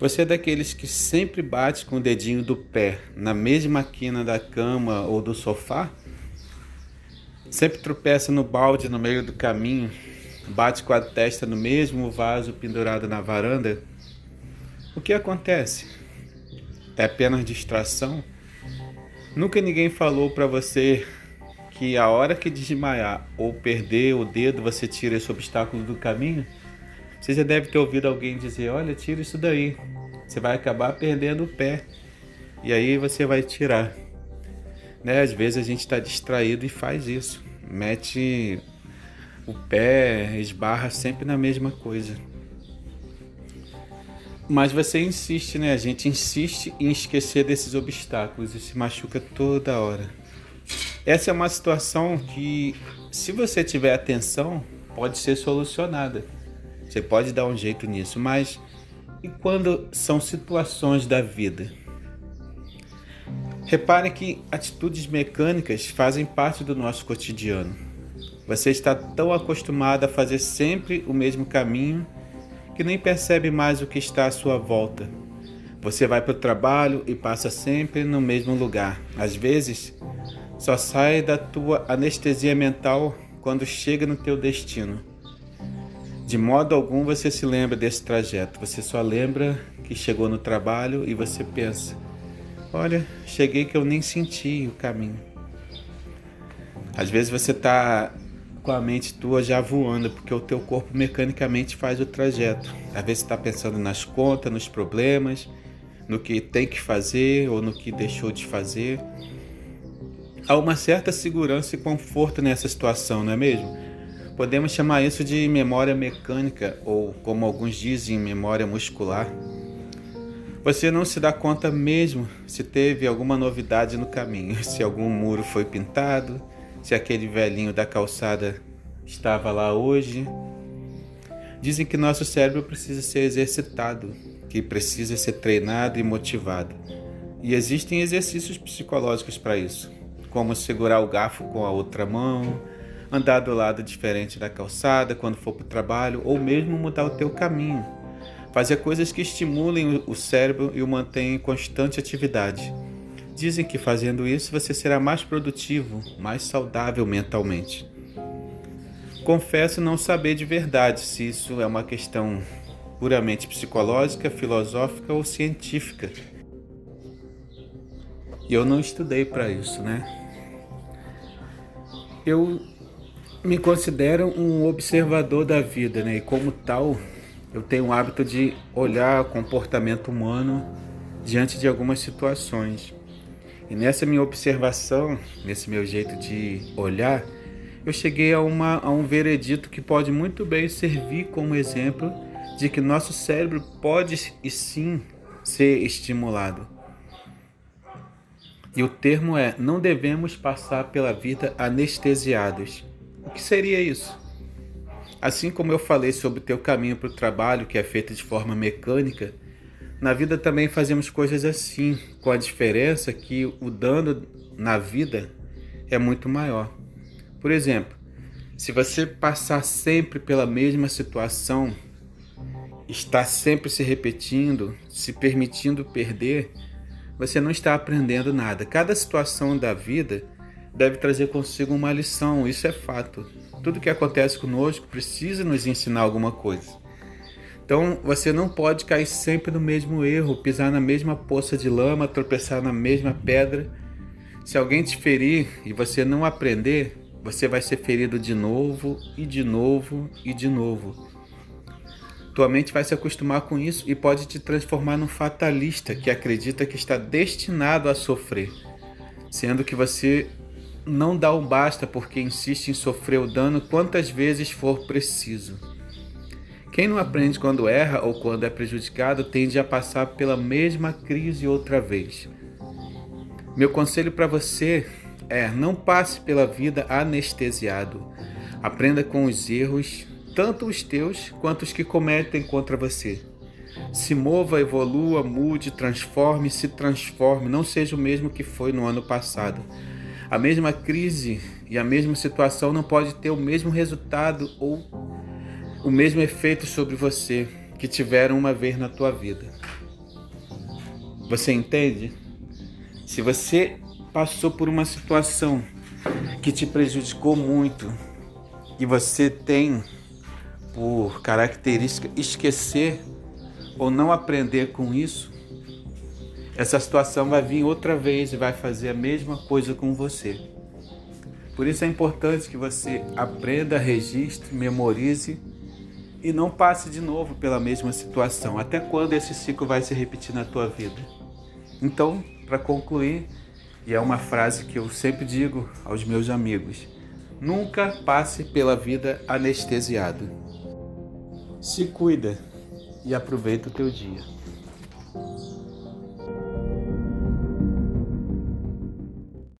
Você é daqueles que sempre bate com o dedinho do pé na mesma quina da cama ou do sofá? Sempre tropeça no balde no meio do caminho, bate com a testa no mesmo vaso pendurado na varanda? O que acontece? É apenas distração? Nunca ninguém falou para você que a hora que desmaiar ou perder o dedo você tira esse obstáculo do caminho? Você já deve ter ouvido alguém dizer: Olha, tira isso daí, você vai acabar perdendo o pé. E aí você vai tirar. Né? Às vezes a gente está distraído e faz isso. Mete o pé, esbarra sempre na mesma coisa. Mas você insiste, né? A gente insiste em esquecer desses obstáculos e se machuca toda hora. Essa é uma situação que, se você tiver atenção, pode ser solucionada. Você pode dar um jeito nisso, mas e quando são situações da vida? Repare que atitudes mecânicas fazem parte do nosso cotidiano. Você está tão acostumado a fazer sempre o mesmo caminho que nem percebe mais o que está à sua volta. Você vai para o trabalho e passa sempre no mesmo lugar. Às vezes, só sai da tua anestesia mental quando chega no teu destino. De modo algum você se lembra desse trajeto. Você só lembra que chegou no trabalho e você pensa: Olha, cheguei que eu nem senti o caminho. Às vezes você está com a mente tua já voando, porque o teu corpo mecanicamente faz o trajeto. Às vezes está pensando nas contas, nos problemas, no que tem que fazer ou no que deixou de fazer. Há uma certa segurança e conforto nessa situação, não é mesmo? Podemos chamar isso de memória mecânica ou, como alguns dizem, memória muscular. Você não se dá conta mesmo se teve alguma novidade no caminho, se algum muro foi pintado, se aquele velhinho da calçada estava lá hoje. Dizem que nosso cérebro precisa ser exercitado, que precisa ser treinado e motivado. E existem exercícios psicológicos para isso, como segurar o garfo com a outra mão, andar do lado diferente da calçada quando for para o trabalho, ou mesmo mudar o teu caminho Fazer coisas que estimulem o cérebro e o mantenham em constante atividade. Dizem que fazendo isso você será mais produtivo, mais saudável mentalmente. Confesso não saber de verdade se isso é uma questão puramente psicológica, filosófica ou científica. E eu não estudei para isso, né? Eu me considero um observador da vida, né? E como tal, eu tenho o hábito de olhar o comportamento humano diante de algumas situações. E nessa minha observação, nesse meu jeito de olhar, eu cheguei a, uma, a um veredito que pode muito bem servir como exemplo de que nosso cérebro pode e sim ser estimulado. E o termo é: não devemos passar pela vida anestesiados. O que seria isso? Assim como eu falei sobre o teu caminho para o trabalho, que é feito de forma mecânica, na vida também fazemos coisas assim, com a diferença que o dano na vida é muito maior. Por exemplo, se você passar sempre pela mesma situação, está sempre se repetindo, se permitindo perder, você não está aprendendo nada. Cada situação da vida deve trazer consigo uma lição, isso é fato. Tudo que acontece conosco precisa nos ensinar alguma coisa. Então você não pode cair sempre no mesmo erro, pisar na mesma poça de lama, tropeçar na mesma pedra. Se alguém te ferir e você não aprender, você vai ser ferido de novo e de novo e de novo. Tua mente vai se acostumar com isso e pode te transformar num fatalista que acredita que está destinado a sofrer, sendo que você não dá um basta porque insiste em sofrer o dano quantas vezes for preciso. Quem não aprende quando erra ou quando é prejudicado tende a passar pela mesma crise outra vez. Meu conselho para você é: não passe pela vida anestesiado. Aprenda com os erros, tanto os teus quanto os que cometem contra você. Se mova, evolua, mude, transforme, se transforme, não seja o mesmo que foi no ano passado. A mesma crise e a mesma situação não pode ter o mesmo resultado ou o mesmo efeito sobre você que tiveram uma vez na tua vida. Você entende? Se você passou por uma situação que te prejudicou muito e você tem por característica esquecer ou não aprender com isso, essa situação vai vir outra vez e vai fazer a mesma coisa com você. Por isso é importante que você aprenda, registre, memorize e não passe de novo pela mesma situação. Até quando esse ciclo vai se repetir na tua vida? Então, para concluir, e é uma frase que eu sempre digo aos meus amigos: nunca passe pela vida anestesiado. Se cuida e aproveita o teu dia.